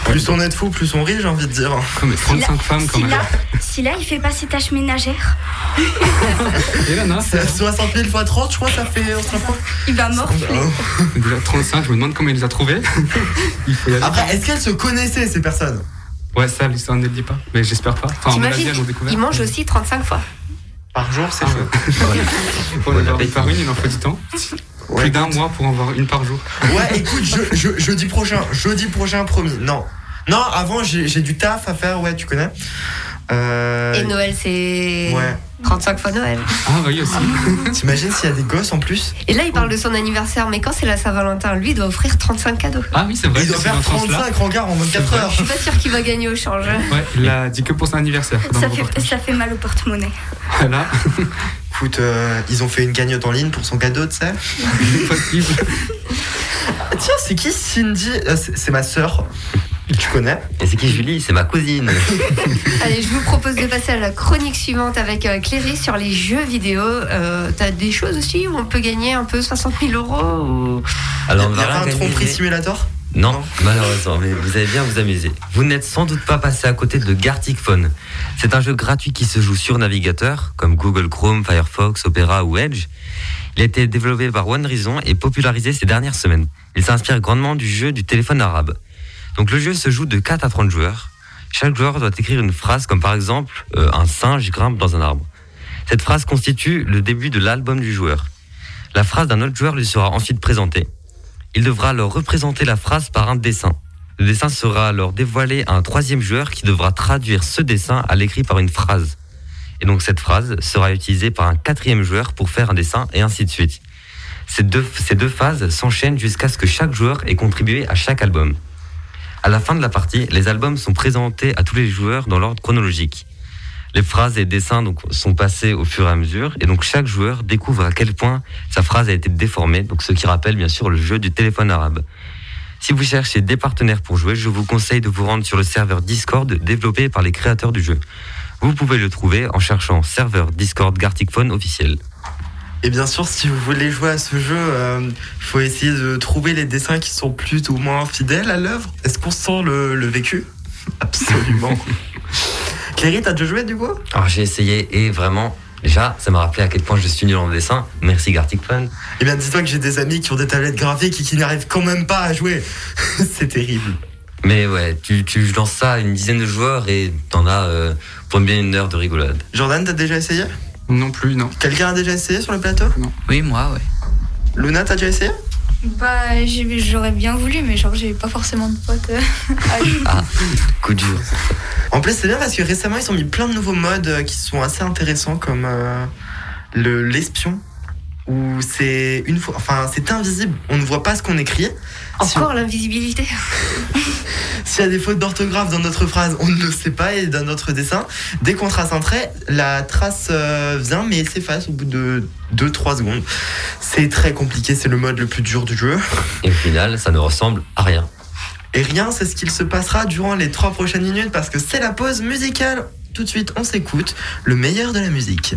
Plus on est de fous, plus on rit, j'ai envie de dire. Comme 35 femmes quand si même. là, si là, il fait pas ses tâches ménagères, Et là, non, C'est c'est 60 000 fois 30, je crois, ça fait. il va morfler. Déjà 35. Je me demande comment il les a trouvés. il faut y aller. Après, est-ce qu'elles se connaissaient, ces personnes? Ouais, ça, l'histoire ne le dit pas. Mais j'espère pas. Enfin, avis, T'imagines découvert. Il mange aussi 35 fois. Par jour, c'est Ah chaud. Pour en avoir une par une, il en faut du temps. Ouais, Plus d'un mois pour en avoir une par jour. Ouais, écoute, je, je- jeudi prochain, jeudi prochain, promis. Non. Non, avant, j'ai j'ai du taf à faire, ouais, tu connais. Euh, Et Noël, c'est Ouais. 35 fois Noël. Ah oui, aussi. T'imagines s'il y a des gosses en plus Et là, il parle de son anniversaire, mais quand c'est la Saint-Valentin, lui, il doit offrir 35 cadeaux. Ah oui, c'est vrai. Il doit faire dans ce sens-là. 35 regards en 24 C'est vrai. heures. Je suis pas sûre qu'il va gagner au change. Ouais, il a dit que pour son anniversaire. Ça fait, reportage. ça fait mal au porte-monnaie. Voilà, Écoute, euh, ils ont fait une cagnotte en ligne pour son cadeau, tu sais. possible. Tiens, c'est qui Cindy? Euh, C'est c'est ma sœur. Tu connais Et c'est qui Julie? C'est ma cousine. Allez, je vous propose de passer à la chronique suivante avec euh, Cléry sur les jeux vidéo. Euh, T'as des choses aussi où on peut gagner un peu 60 000 euros ou... Alors on Il y va un tromperie simulator? Non, Non. malheureusement, mais vous allez bien vous amuser. Vous n'êtes sans doute pas passé à côté de Gartic Phone. C'est un jeu gratuit qui se joue sur navigateur, comme Google Chrome, Firefox, Opera ou Edge. Il a été développé par One Reason et popularisé ces dernières semaines. Il s'inspire grandement du jeu du téléphone arabe. Donc le jeu se joue de 4 à 30 joueurs. Chaque joueur doit écrire une phrase comme par exemple euh, un singe grimpe dans un arbre. Cette phrase constitue le début de l'album du joueur. La phrase d'un autre joueur lui sera ensuite présentée. Il devra alors représenter la phrase par un dessin. Le dessin sera alors dévoilé à un troisième joueur qui devra traduire ce dessin à l'écrit par une phrase. Et donc cette phrase sera utilisée par un quatrième joueur pour faire un dessin et ainsi de suite. Ces deux, ces deux phases s'enchaînent jusqu'à ce que chaque joueur ait contribué à chaque album. À la fin de la partie, les albums sont présentés à tous les joueurs dans l'ordre chronologique. Les phrases et dessins donc, sont passés au fur et à mesure, et donc chaque joueur découvre à quel point sa phrase a été déformée, donc ce qui rappelle bien sûr le jeu du téléphone arabe. Si vous cherchez des partenaires pour jouer, je vous conseille de vous rendre sur le serveur Discord développé par les créateurs du jeu. Vous pouvez le trouver en cherchant serveur Discord Gartic Phone officiel. Et bien sûr, si vous voulez jouer à ce jeu, il faut essayer de trouver les dessins qui sont plus ou moins fidèles à l'œuvre. Est-ce qu'on sent le, le vécu? Absolument. Cléry, t'as déjà joué du coup? Alors j'ai essayé et vraiment, déjà, ça m'a rappelé à quel point je suis nul en dessin. Merci Gartic Phone. Eh bien, dis-toi que j'ai des amis qui ont des tablettes graphiques et qui n'arrivent quand même pas à jouer. C'est terrible. Mais ouais, tu, tu lances ça à une dizaine de joueurs et t'en as euh, pour bien une heure de rigolade. Jordan, t'as déjà essayé? Non plus, non. Quelqu'un a déjà essayé sur le plateau? Oui, moi, ouais. Luna, t'as déjà essayé? Bah, j'ai- j'aurais bien voulu, mais genre, j'ai pas forcément de potes. euh, à jouer. Ah, coup dur. En plus, c'est bien parce que récemment, ils ont mis plein de nouveaux modes euh, qui sont assez intéressants, comme euh, le l'espion, où c'est une fois, enfin, c'est invisible, on ne voit pas ce qu'on écrit. Encore l'invisibilité. S'il y a des fautes d'orthographe dans notre phrase, on ne le sait pas, et dans notre dessin, dès qu'on trace un trait, la trace euh, vient, mais s'efface au bout de 2-3 secondes. C'est très compliqué, c'est le mode le plus dur du jeu. Et au final, ça ne ressemble à rien. Et rien, c'est ce qu'il se passera durant les 3 prochaines minutes, parce que c'est la pause musicale. Tout de suite, on s'écoute le meilleur de la musique.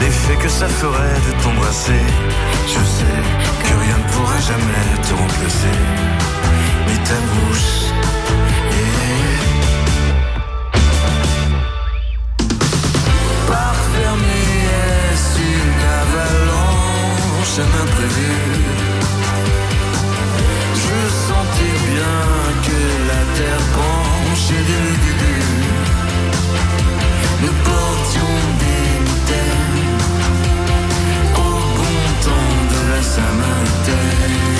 L'effet, que ça ferait de t'embrasser. Je sais que rien ne pourra jamais te remplacer, ni ta bouche. Yeah. Par fermé, est-ce une avalanche, un Je sentais bien que la terre penchait dès le début de la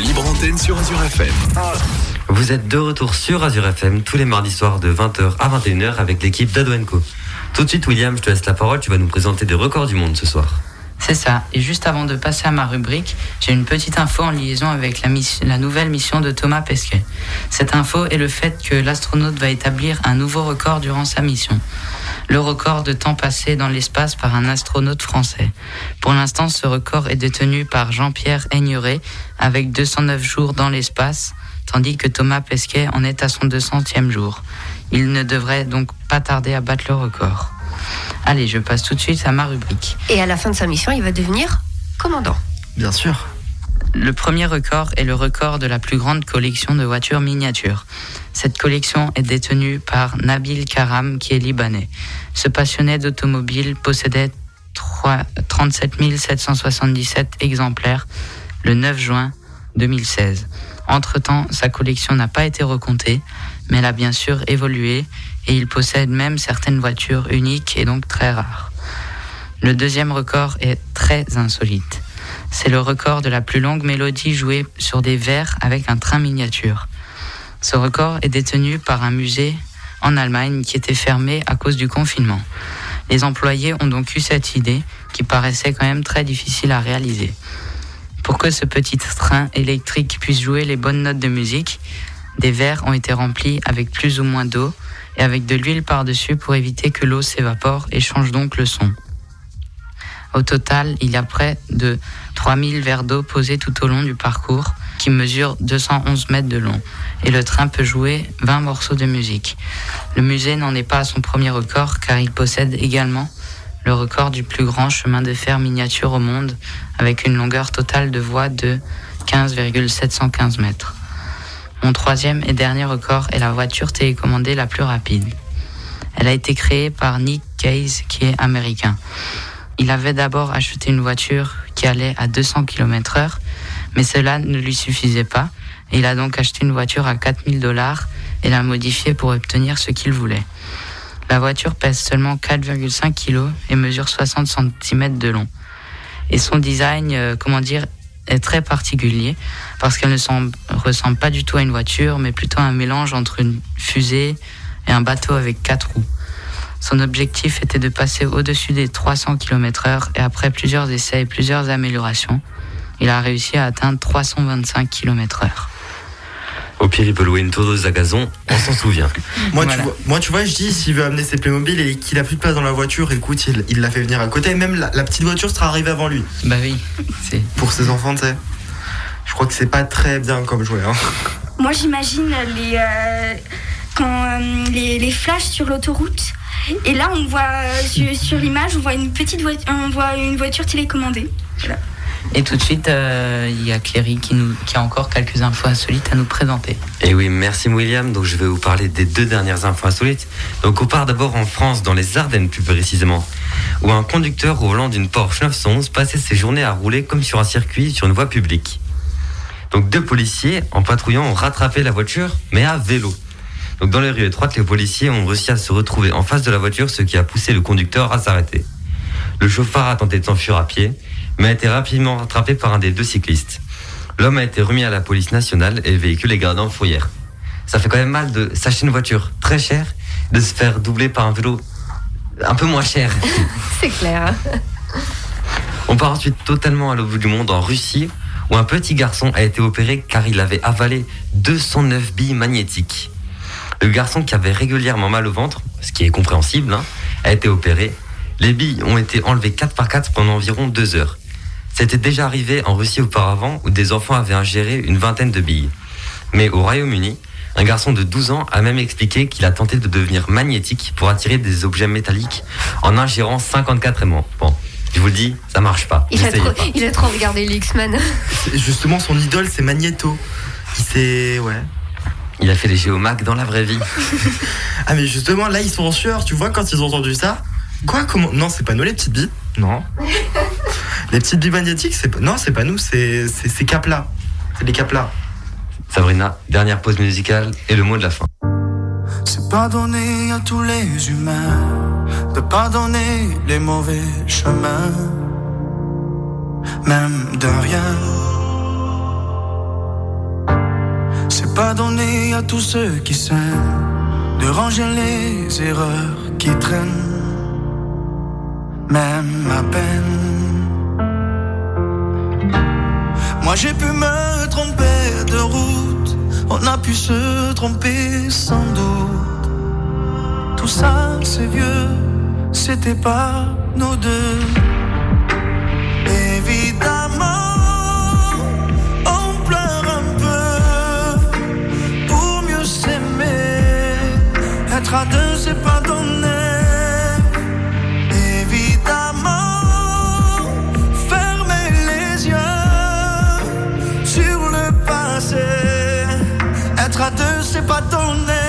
libre antenne sur Azure FM. Vous êtes de retour sur Azure FM tous les mardis soirs de 20h à 21h avec l'équipe d'Ado Co. Tout de suite, William, je te laisse la parole. Tu vas nous présenter des records du monde ce soir. C'est ça. Et juste avant de passer à ma rubrique, j'ai une petite info en liaison avec la, la nouvelle mission de Thomas Pesquet. Cette info est le fait que l'astronaute va établir un nouveau record durant sa mission. Le record de temps passé dans l'espace par un astronaute français. Pour l'instant, ce record est détenu par Jean-Pierre Aigneret avec 209 jours dans l'espace, tandis que Thomas Pesquet en est à son 200e jour. Il ne devrait donc pas tarder à battre le record. Allez, je passe tout de suite à ma rubrique. Et à la fin de sa mission, il va devenir commandant. Bien sûr. Le premier record est le record de la plus grande collection de voitures miniatures. Cette collection est détenue par Nabil Karam, qui est libanais. Ce passionné d'automobile possédait 3 37 777 exemplaires le 9 juin 2016. Entre-temps, sa collection n'a pas été recomptée, mais elle a bien sûr évolué et il possède même certaines voitures uniques et donc très rares. Le deuxième record est très insolite. C'est le record de la plus longue mélodie jouée sur des verres avec un train miniature. Ce record est détenu par un musée en Allemagne qui était fermé à cause du confinement. Les employés ont donc eu cette idée qui paraissait quand même très difficile à réaliser. Pour que ce petit train électrique puisse jouer les bonnes notes de musique, des verres ont été remplis avec plus ou moins d'eau et avec de l'huile par-dessus pour éviter que l'eau s'évapore et change donc le son. Au total, il y a près de 3000 verres d'eau posés tout au long du parcours qui mesure 211 mètres de long. Et le train peut jouer 20 morceaux de musique. Le musée n'en est pas à son premier record car il possède également le record du plus grand chemin de fer miniature au monde avec une longueur totale de voie de 15,715 mètres. Mon troisième et dernier record est la voiture télécommandée la plus rapide. Elle a été créée par Nick Case qui est américain. Il avait d'abord acheté une voiture qui allait à 200 km heure, mais cela ne lui suffisait pas. Il a donc acheté une voiture à 4000 dollars et l'a modifiée pour obtenir ce qu'il voulait. La voiture pèse seulement 4,5 kg et mesure 60 cm de long. Et son design, euh, comment dire, est très particulier parce qu'elle ne semble- ressemble pas du tout à une voiture, mais plutôt un mélange entre une fusée et un bateau avec quatre roues. Son objectif était de passer au-dessus des 300 km heure et après plusieurs essais et plusieurs améliorations, il a réussi à atteindre 325 km heure. Au pire, il peut louer une tondeuse à gazon, on s'en souvient. Moi, Voilà. tu vois, moi, tu vois, je dis, s'il veut amener ses Playmobil et qu'il a plus de place dans la voiture, écoute, il il l'a fait venir à côté. Même la, la petite voiture sera arrivée avant lui. Bah oui, c'est. Pour ses enfants, tu sais. Je crois que c'est pas très bien comme jouet. Hein. Moi, j'imagine les, euh, quand, euh, les, les flashs sur l'autoroute. Et là, on voit euh, sur, sur l'image, on voit une petite voiture, on voit une voiture télécommandée. Et tout de suite, euh, il y a Cléry qui, nous, qui a encore quelques infos insolites à nous présenter. Et oui, merci William. Donc je vais vous parler des deux dernières infos insolites. Donc on part d'abord en France, dans les Ardennes plus précisément, où un conducteur au volant d'une Porsche 911 passait ses journées à rouler comme sur un circuit sur une voie publique. Donc deux policiers en patrouillant ont rattrapé la voiture, mais à vélo. Donc dans les rues étroites, les policiers ont réussi à se retrouver en face de la voiture, ce qui a poussé le conducteur à s'arrêter. Le chauffard a tenté de s'enfuir à pied, mais a été rapidement rattrapé par un des deux cyclistes. L'homme a été remis à la police nationale et le véhicule est gardé en fourrière. Ça fait quand même mal de s'acheter une voiture très chère, de se faire doubler par un vélo un peu moins cher. C'est clair. On part ensuite totalement à l'autre bout du monde, en Russie, où un petit garçon a été opéré car il avait avalé 209 billes magnétiques. Le garçon qui avait régulièrement mal au ventre, ce qui est compréhensible, hein, a été opéré. Les billes ont été enlevées 4 par 4 pendant environ 2 heures. C'était déjà arrivé en Russie auparavant où des enfants avaient ingéré une vingtaine de billes. Mais au Royaume-Uni, un garçon de 12 ans a même expliqué qu'il a tenté de devenir magnétique pour attirer des objets métalliques en ingérant 54 aimants. Bon, je vous le dis, ça marche pas. Il a, trop, pas. il a trop regardé les X-Men. C'est- Justement, son idole, c'est Magneto. Il s'est. Ouais. Il a fait les géomacs dans la vraie vie. Ah, mais justement, là, ils sont en sueur. Tu vois, quand ils ont entendu ça. Quoi Comment Non, c'est pas nous les petites billes. Non. les petites billes magnétiques, c'est pas. Non, c'est pas nous, c'est c'est ces capes-là. C'est les capes-là. Sabrina, dernière pause musicale et le mot de la fin. C'est pardonner à tous les humains de pardonner les mauvais chemins, même de rien. Pas donné à tous ceux qui s'aiment de ranger les erreurs qui traînent, même à peine. Moi j'ai pu me tromper de route, on a pu se tromper sans doute. Tout ça c'est vieux, c'était pas nous deux. À deux, c'est pas donné. Évidemment, fermer les yeux sur le passé. Être à deux, c'est pas donné.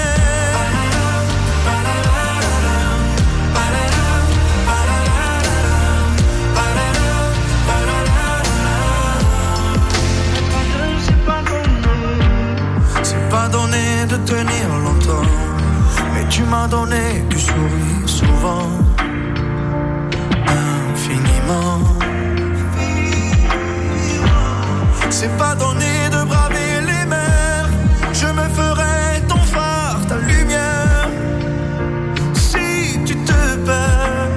C'est pas donné de tenir tu m'as donné du sourire souvent, infiniment. C'est pas donné de braver les mers, je me ferai ton phare, ta lumière, si tu te perds.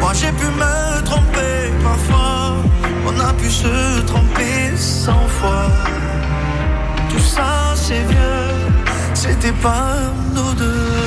Moi j'ai pu me tromper parfois, on a pu se tromper cent fois. Tout ça c'est vieux, c'était pas nous deux.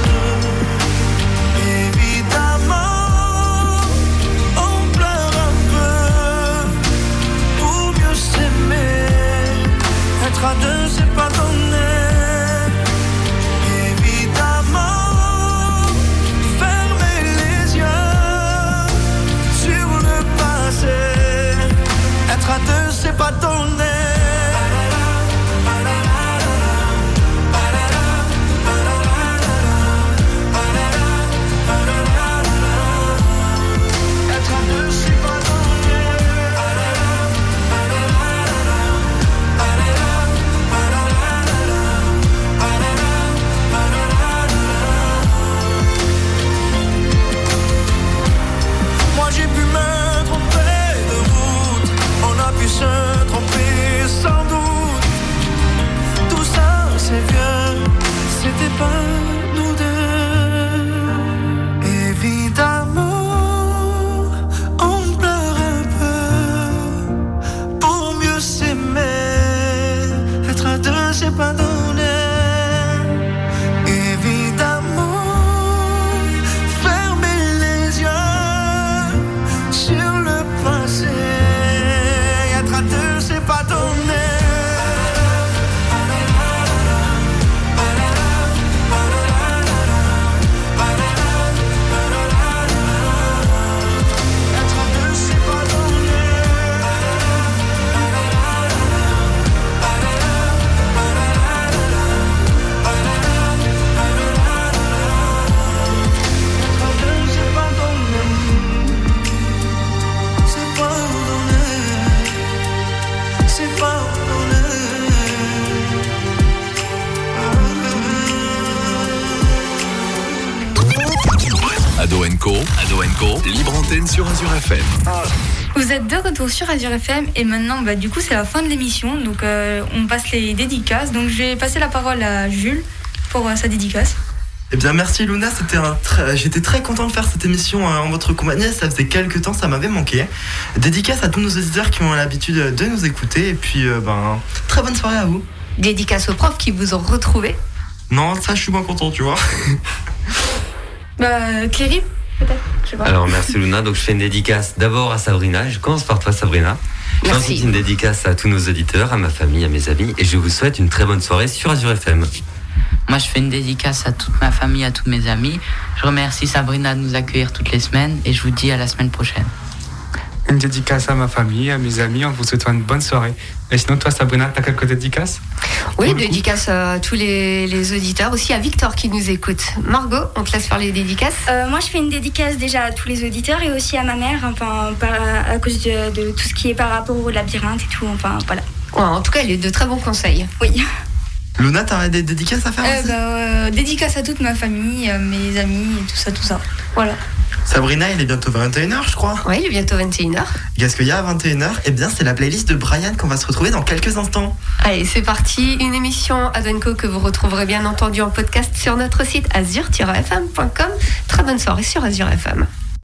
Sur Azure FM. Vous êtes de retour sur Azure FM et maintenant, bah, du coup, c'est la fin de l'émission. Donc, euh, on passe les dédicaces. Donc, je vais passer la parole à Jules pour euh, sa dédicace. Eh bien, merci Luna, c'était un très- j'étais très content de faire cette émission euh, en votre compagnie. Ça faisait quelques temps, ça m'avait manqué. Dédicace à tous nos auditeurs qui ont l'habitude de nous écouter. Et puis, euh, ben, très bonne soirée à vous. Dédicace aux profs qui vous ont retrouvé. Non, ça, je suis moins content, tu vois. Bah, Cléry, peut-être Je. Alors merci Luna, donc je fais une dédicace d'abord à Sabrina, je commence par toi Sabrina. Je fais Merci. ensuite une dédicace à tous nos auditeurs, à ma famille, à mes amis, et je vous souhaite une très bonne soirée sur Azure FM. Moi, je fais une dédicace à toute ma famille, à tous mes amis. Je remercie Sabrina de nous accueillir toutes les semaines et je vous dis à la semaine prochaine. Une dédicace à ma famille, à mes amis, en vous souhaitant une bonne soirée. Et sinon, toi, Sabrina, t'as quelques dédicaces? Oui, dédicace à tous les, les auditeurs, aussi à Victor qui nous écoute. Margot, on te laisse faire les dédicaces? Euh, moi, je fais une dédicace déjà à tous les auditeurs et aussi à ma mère, enfin, par- à cause de, de tout ce qui est par rapport au labyrinthe et tout. Enfin, voilà. Ouais, en tout cas, elle est de très bons conseils. Oui. Luna, t'as des dédicaces à faire Euh, aussi bah, euh, dédicace à toute ma famille, euh, mes amis et tout ça, tout ça. Voilà. Sabrina, il est bientôt 21h, je crois. Oui, il est bientôt 21h. Qu'est-ce qu'il y a à 21h Eh bien, c'est la playlist de Brian qu'on va se retrouver dans quelques instants. Allez, c'est parti. Une émission Adenco que vous retrouverez bien entendu en podcast sur notre site azur-fm.com. Très bonne soirée sur Azure FM.